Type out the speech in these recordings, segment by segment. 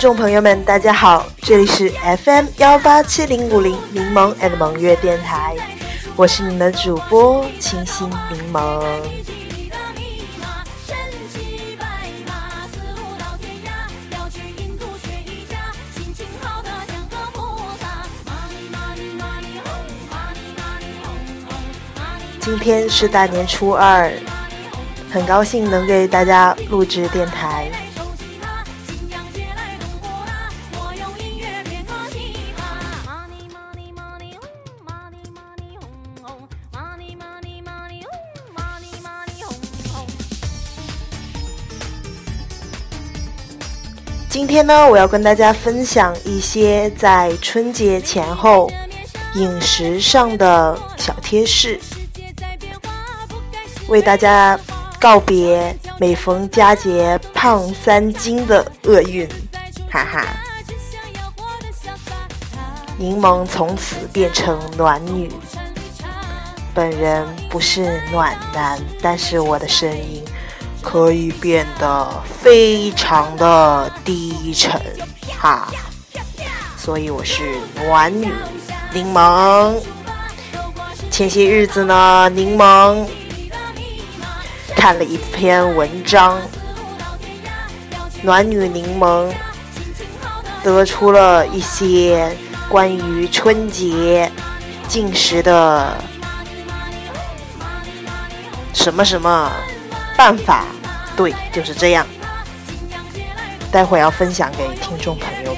听众朋友们，大家好，这里是 FM 幺八七零五零柠檬 and 萌月电台，我是你们的主播清新柠檬。今天是大年初二，很高兴能给大家录制电台。今天呢，我要跟大家分享一些在春节前后饮食上的小贴士，为大家告别每逢佳节胖三斤的厄运，哈哈！柠檬从此变成暖女，本人不是暖男，但是我的声音。可以变得非常的低沉，哈，所以我是暖女柠檬。前些日子呢，柠檬看了一篇文章，暖女柠檬得出了一些关于春节进食的什么什么。办法，对，就是这样。待会要分享给听众朋友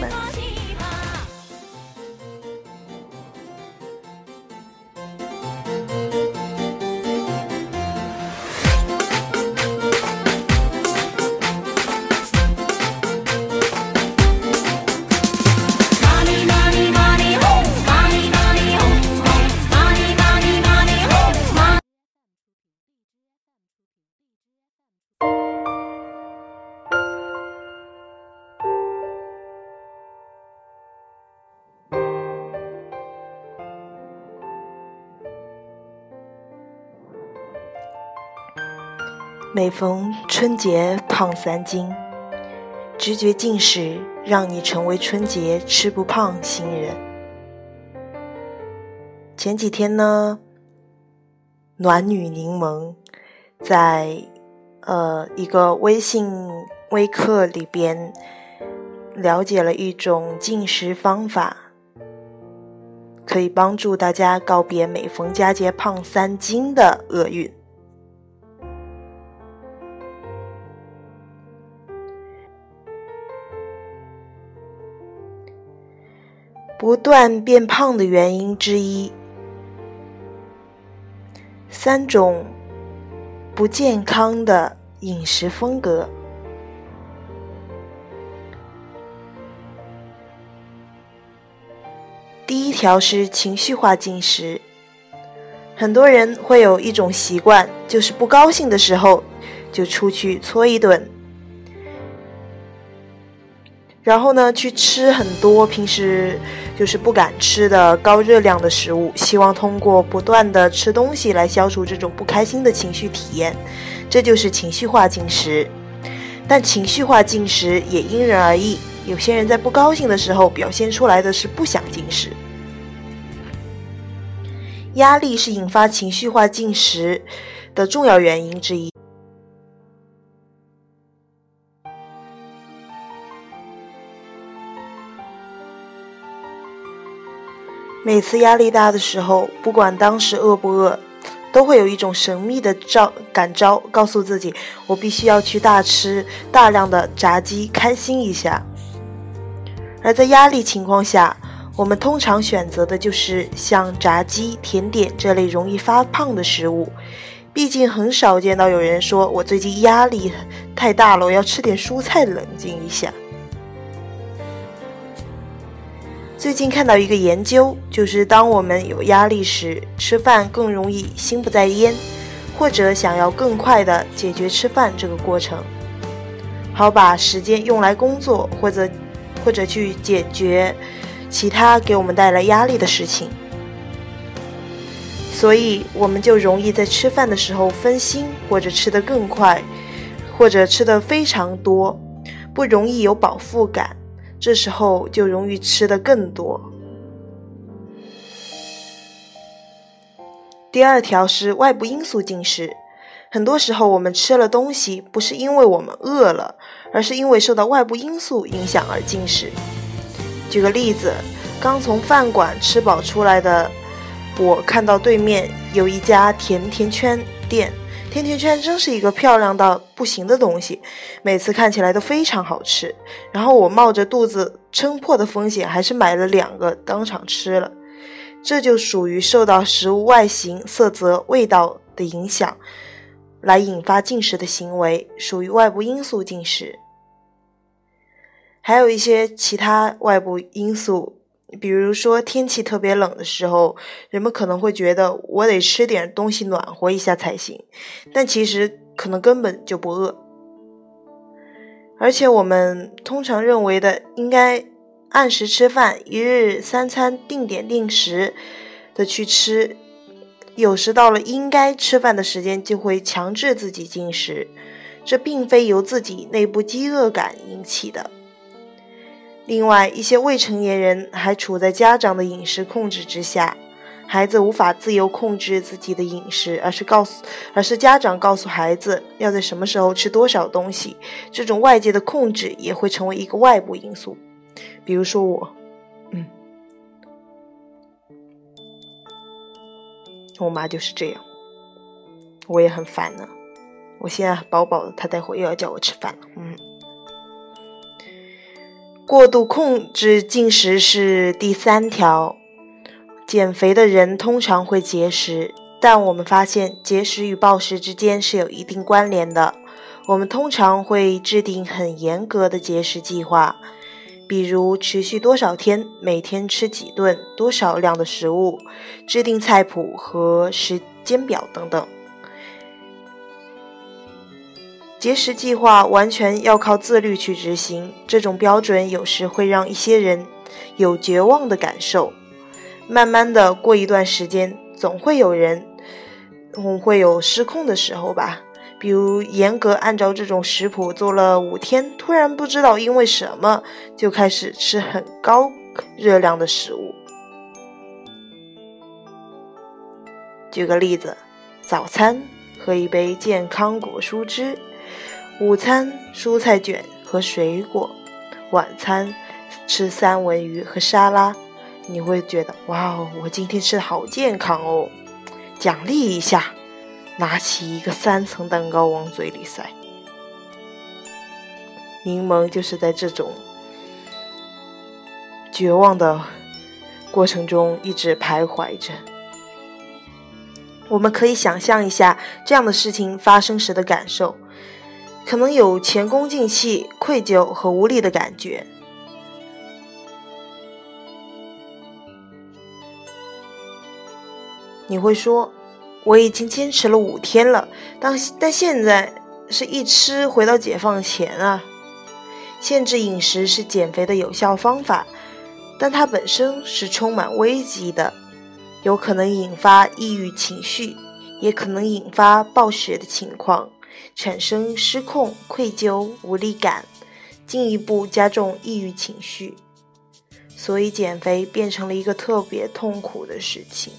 每逢春节胖三斤，直觉进食让你成为春节吃不胖新人。前几天呢，暖女柠檬在呃一个微信微课里边了解了一种进食方法，可以帮助大家告别每逢佳节胖三斤的厄运。不断变胖的原因之一，三种不健康的饮食风格。第一条是情绪化进食，很多人会有一种习惯，就是不高兴的时候就出去搓一顿。然后呢，去吃很多平时就是不敢吃的高热量的食物，希望通过不断的吃东西来消除这种不开心的情绪体验，这就是情绪化进食。但情绪化进食也因人而异，有些人在不高兴的时候表现出来的是不想进食。压力是引发情绪化进食的重要原因之一。每次压力大的时候，不管当时饿不饿，都会有一种神秘的召感召，告诉自己我必须要去大吃大量的炸鸡，开心一下。而在压力情况下，我们通常选择的就是像炸鸡、甜点这类容易发胖的食物。毕竟很少见到有人说我最近压力太大了，我要吃点蔬菜冷静一下。最近看到一个研究，就是当我们有压力时，吃饭更容易心不在焉，或者想要更快的解决吃饭这个过程，好把时间用来工作，或者或者去解决其他给我们带来压力的事情，所以我们就容易在吃饭的时候分心，或者吃得更快，或者吃得非常多。不容易有饱腹感，这时候就容易吃的更多。第二条是外部因素进食，很多时候我们吃了东西，不是因为我们饿了，而是因为受到外部因素影响而进食。举个例子，刚从饭馆吃饱出来的我，看到对面有一家甜甜圈店，甜甜圈真是一个漂亮到不行的东西，每次看起来都非常好吃。然后我冒着肚子撑破的风险，还是买了两个当场吃了。这就属于受到食物外形、色泽、味道的影响，来引发进食的行为，属于外部因素进食。还有一些其他外部因素，比如说天气特别冷的时候，人们可能会觉得我得吃点东西暖和一下才行，但其实可能根本就不饿。而且我们通常认为的应该。按时吃饭，一日三餐定点定时的去吃，有时到了应该吃饭的时间，就会强制自己进食，这并非由自己内部饥饿感引起的。另外，一些未成年人还处在家长的饮食控制之下，孩子无法自由控制自己的饮食，而是告诉，而是家长告诉孩子要在什么时候吃多少东西，这种外界的控制也会成为一个外部因素。比如说我，嗯，我妈就是这样，我也很烦呢。我现在饱饱的，她待会又要叫我吃饭了。嗯，过度控制进食是第三条。减肥的人通常会节食，但我们发现节食与暴食之间是有一定关联的。我们通常会制定很严格的节食计划。比如持续多少天，每天吃几顿，多少量的食物，制定菜谱和时间表等等。节食计划完全要靠自律去执行，这种标准有时会让一些人有绝望的感受。慢慢的，过一段时间，总会有人会有失控的时候吧。比如严格按照这种食谱做了五天，突然不知道因为什么就开始吃很高热量的食物。举个例子，早餐喝一杯健康果蔬汁，午餐蔬菜卷和水果，晚餐吃三文鱼和沙拉，你会觉得哇哦，我今天吃的好健康哦，奖励一下。拿起一个三层蛋糕往嘴里塞，柠檬就是在这种绝望的过程中一直徘徊着。我们可以想象一下这样的事情发生时的感受，可能有前功尽弃、愧疚和无力的感觉。你会说。我已经坚持了五天了，但但现在是一吃回到解放前啊！限制饮食是减肥的有效方法，但它本身是充满危机的，有可能引发抑郁情绪，也可能引发暴食的情况，产生失控、愧疚、无力感，进一步加重抑郁情绪，所以减肥变成了一个特别痛苦的事情。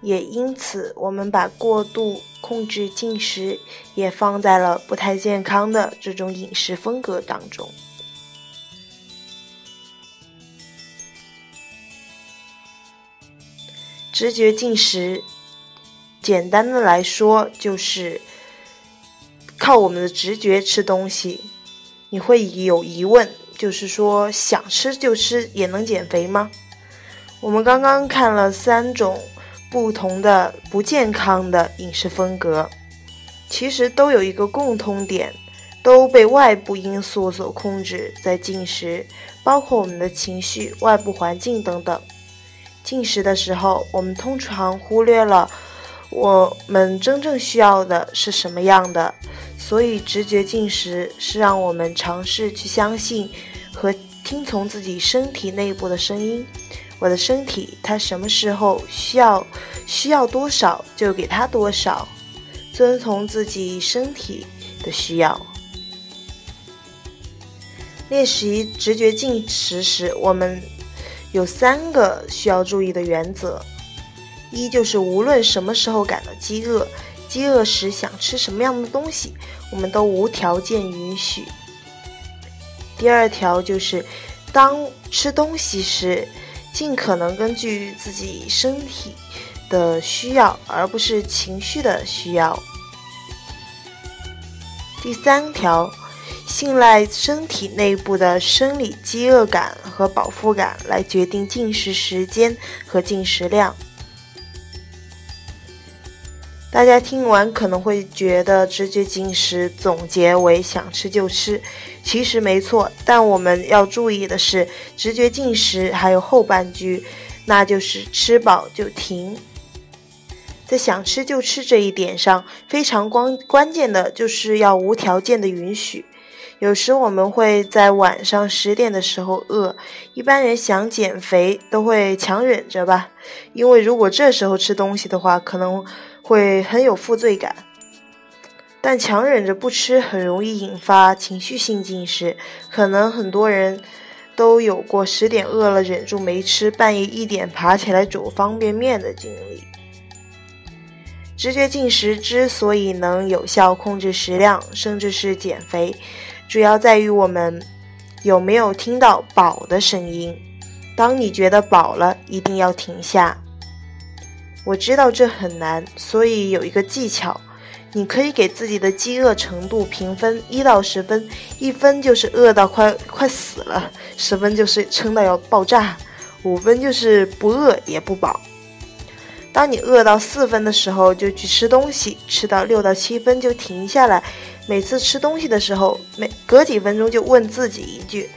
也因此，我们把过度控制进食也放在了不太健康的这种饮食风格当中。直觉进食，简单的来说就是靠我们的直觉吃东西。你会有疑问，就是说想吃就吃也能减肥吗？我们刚刚看了三种。不同的不健康的饮食风格，其实都有一个共通点，都被外部因素所控制在进食，包括我们的情绪、外部环境等等。进食的时候，我们通常忽略了我们真正需要的是什么样的，所以直觉进食是让我们尝试去相信和听从自己身体内部的声音。我的身体，它什么时候需要需要多少就给它多少，遵从自己身体的需要。练习直觉进食时，我们有三个需要注意的原则：一就是无论什么时候感到饥饿，饥饿时想吃什么样的东西，我们都无条件允许；第二条就是，当吃东西时，尽可能根据自己身体的需要，而不是情绪的需要；第三条。信赖身体内部的生理饥饿感和饱腹感来决定进食时间和进食量。大家听完可能会觉得直觉进食总结为想吃就吃，其实没错。但我们要注意的是，直觉进食还有后半句，那就是吃饱就停。在想吃就吃这一点上，非常关关键的就是要无条件的允许。有时我们会在晚上十点的时候饿，一般人想减肥都会强忍着吧，因为如果这时候吃东西的话，可能会很有负罪感。但强忍着不吃很容易引发情绪性进食，可能很多人都有过十点饿了忍住没吃，半夜一点爬起来煮方便面的经历。直觉进食之所以能有效控制食量，甚至是减肥。主要在于我们有没有听到饱的声音。当你觉得饱了，一定要停下。我知道这很难，所以有一个技巧，你可以给自己的饥饿程度评分一到十分，一分就是饿到快快死了，十分就是撑到要爆炸，五分就是不饿也不饱。当你饿到四分的时候，就去吃东西；吃到六到七分就停下来。每次吃东西的时候，每隔几分钟就问自己一句：“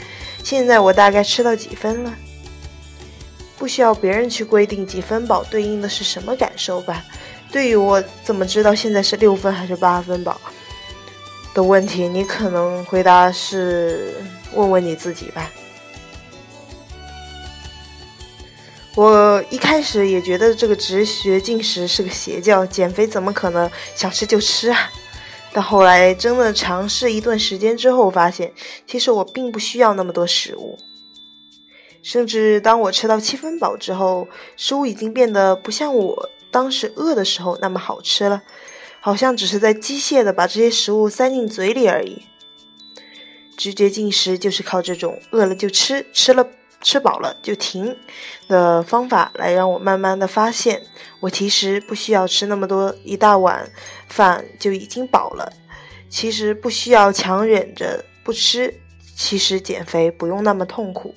现在我大概吃到几分了？”不需要别人去规定几分饱对应的是什么感受吧？对于我怎么知道现在是六分还是八分饱的问题，你可能回答是问问你自己吧。我一开始也觉得这个直觉进食是个邪教，减肥怎么可能想吃就吃啊？但后来真的尝试一段时间之后，发现其实我并不需要那么多食物。甚至当我吃到七分饱之后，食物已经变得不像我当时饿的时候那么好吃了，好像只是在机械的把这些食物塞进嘴里而已。直觉进食就是靠这种饿了就吃，吃了。吃饱了就停的方法，来让我慢慢的发现，我其实不需要吃那么多，一大碗饭就已经饱了。其实不需要强忍着不吃，其实减肥不用那么痛苦。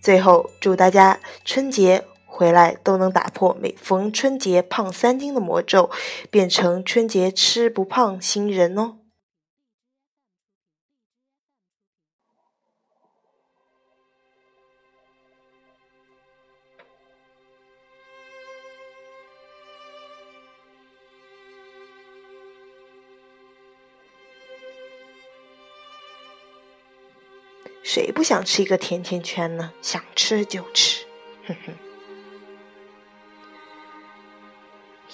最后，祝大家春节回来都能打破每逢春节胖三斤的魔咒，变成春节吃不胖新人哦。谁不想吃一个甜甜圈呢？想吃就吃，哼哼。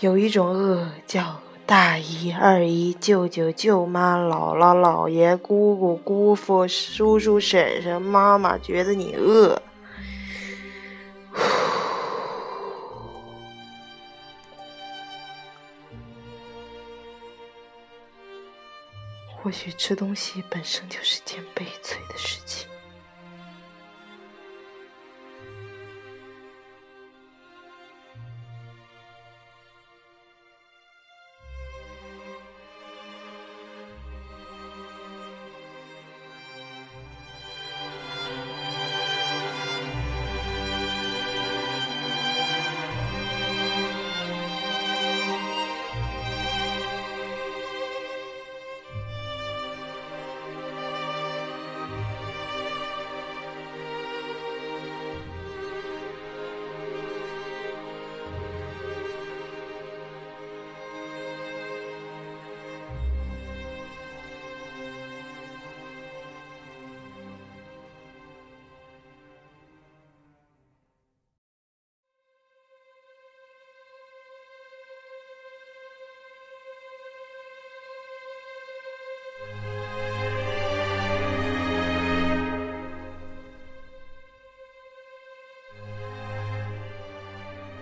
有一种饿叫大姨、二姨、舅舅、舅妈、姥姥、姥爷、姑姑、姑父、叔叔、婶婶、妈妈觉得你饿，许吃东西本身就是件悲催的事情。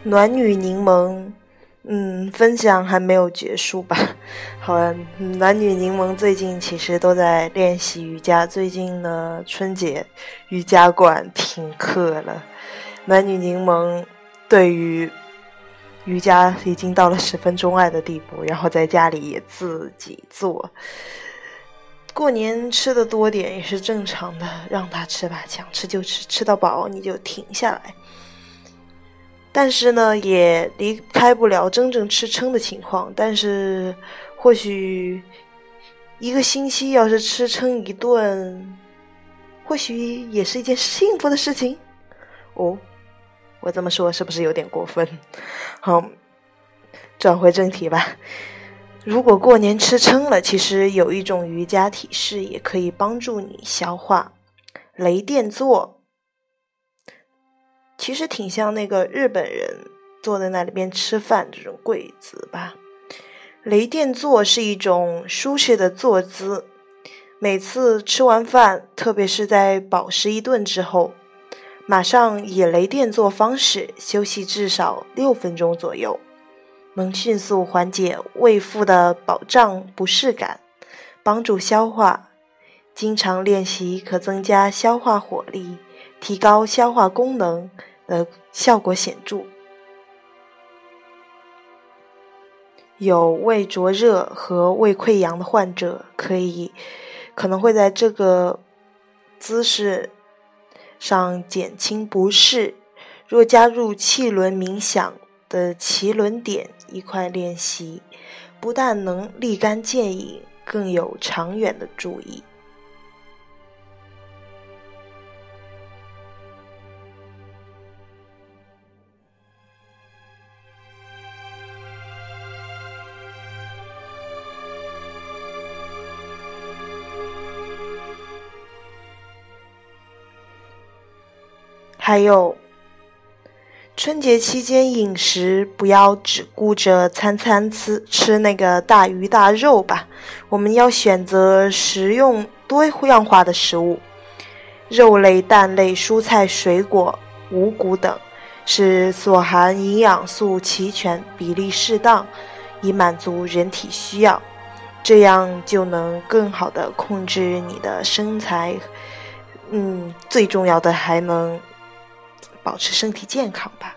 暖女柠檬，嗯，分享还没有结束吧？好了，暖女柠檬最近其实都在练习瑜伽。最近呢，春节瑜伽馆停课了，暖女柠檬对于瑜伽已经到了十分钟爱的地步，然后在家里也自己做。过年吃的多点也是正常的，让他吃吧，想吃就吃，吃到饱你就停下来。但是呢，也离开不了真正吃撑的情况。但是，或许一个星期要是吃撑一顿，或许也是一件幸福的事情。哦，我这么说是不是有点过分？好，转回正题吧。如果过年吃撑了，其实有一种瑜伽体式也可以帮助你消化，雷电坐。其实挺像那个日本人坐在那里边吃饭这种跪姿吧。雷电坐是一种舒适的坐姿，每次吃完饭，特别是在饱食一顿之后，马上以雷电坐方式休息至少六分钟左右，能迅速缓解胃腹的饱胀不适感，帮助消化。经常练习可增加消化火力，提高消化功能。的效果显著，有胃灼热和胃溃疡的患者可以可能会在这个姿势上减轻不适。若加入气轮冥想的脐轮点一块练习，不但能立竿见影，更有长远的注意。还有，春节期间饮食不要只顾着餐餐吃吃那个大鱼大肉吧，我们要选择食用多样化的食物，肉类、蛋类、蔬菜、水果、五谷等，使所含营养素齐全、比例适当，以满足人体需要，这样就能更好的控制你的身材。嗯，最重要的还能。保持身体健康吧。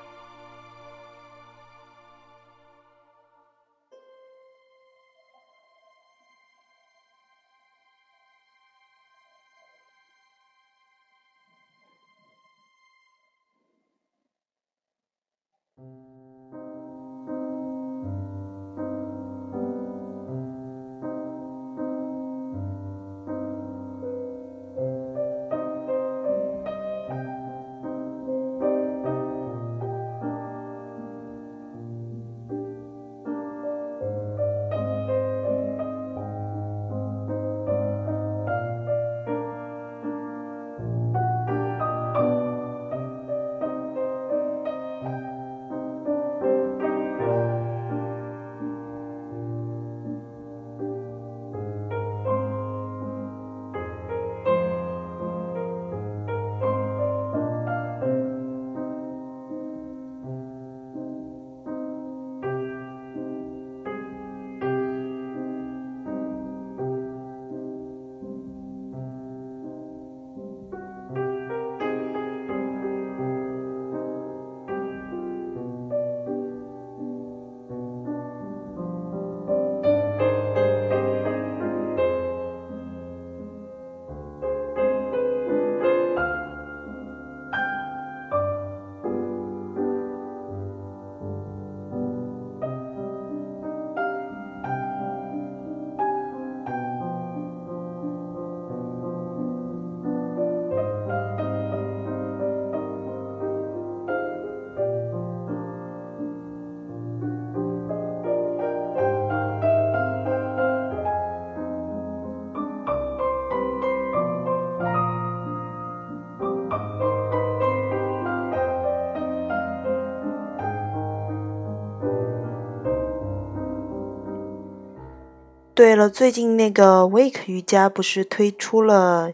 对了，最近那个 Wake 瑜伽不是推出了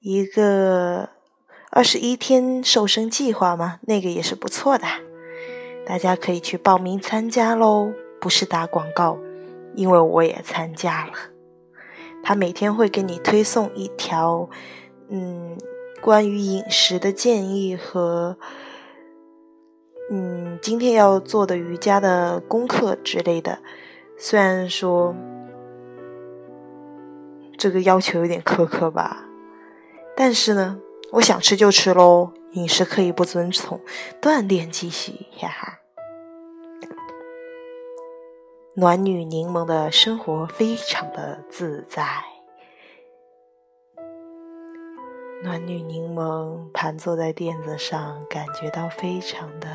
一个二十一天瘦身计划吗？那个也是不错的。大家可以去报名参加喽，不是打广告，因为我也参加了。他每天会给你推送一条，嗯，关于饮食的建议和，嗯，今天要做的瑜伽的功课之类的。虽然说这个要求有点苛刻吧，但是呢，我想吃就吃喽，饮食可以不遵从，锻炼继续，哈哈。暖女柠檬的生活非常的自在，暖女柠檬盘坐在垫子上，感觉到非常的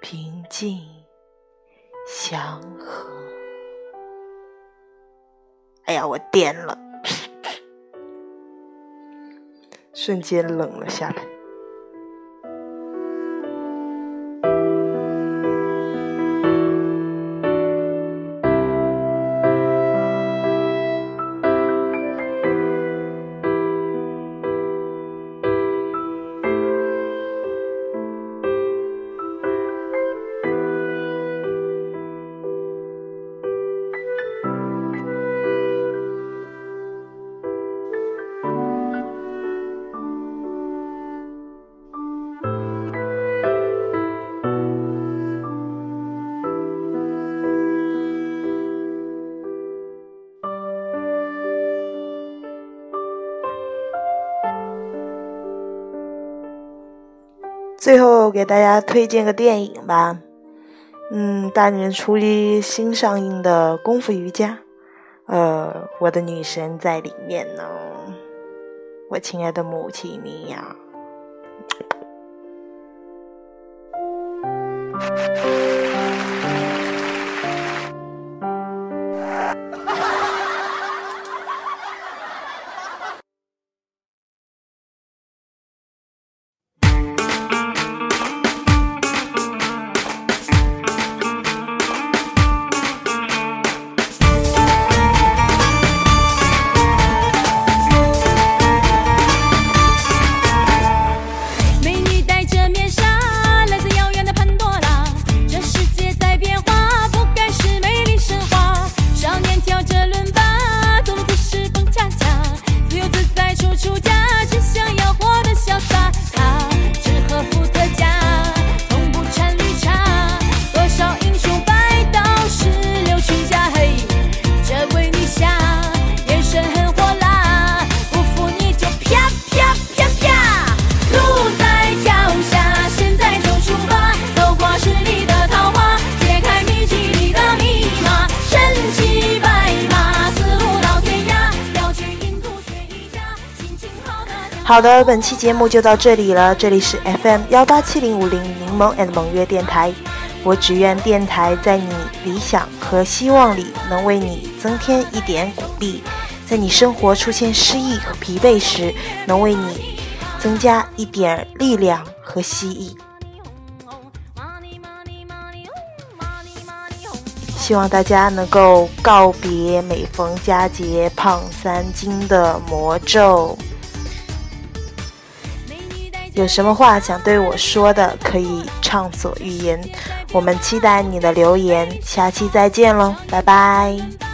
平静、祥和。哎呀，我颠了，瞬间冷了下来。最后给大家推荐个电影吧，嗯，大年初一新上映的《功夫瑜伽》，呃，我的女神在里面呢，我亲爱的母亲米娅。好的，本期节目就到这里了。这里是 FM 幺八七零五零柠檬 and 萌月电台。我只愿电台在你理想和希望里能为你增添一点鼓励，在你生活出现失意和疲惫时，能为你增加一点力量和希冀。希望大家能够告别每逢佳节胖三斤的魔咒。有什么话想对我说的，可以畅所欲言。我们期待你的留言，下期再见喽，拜拜。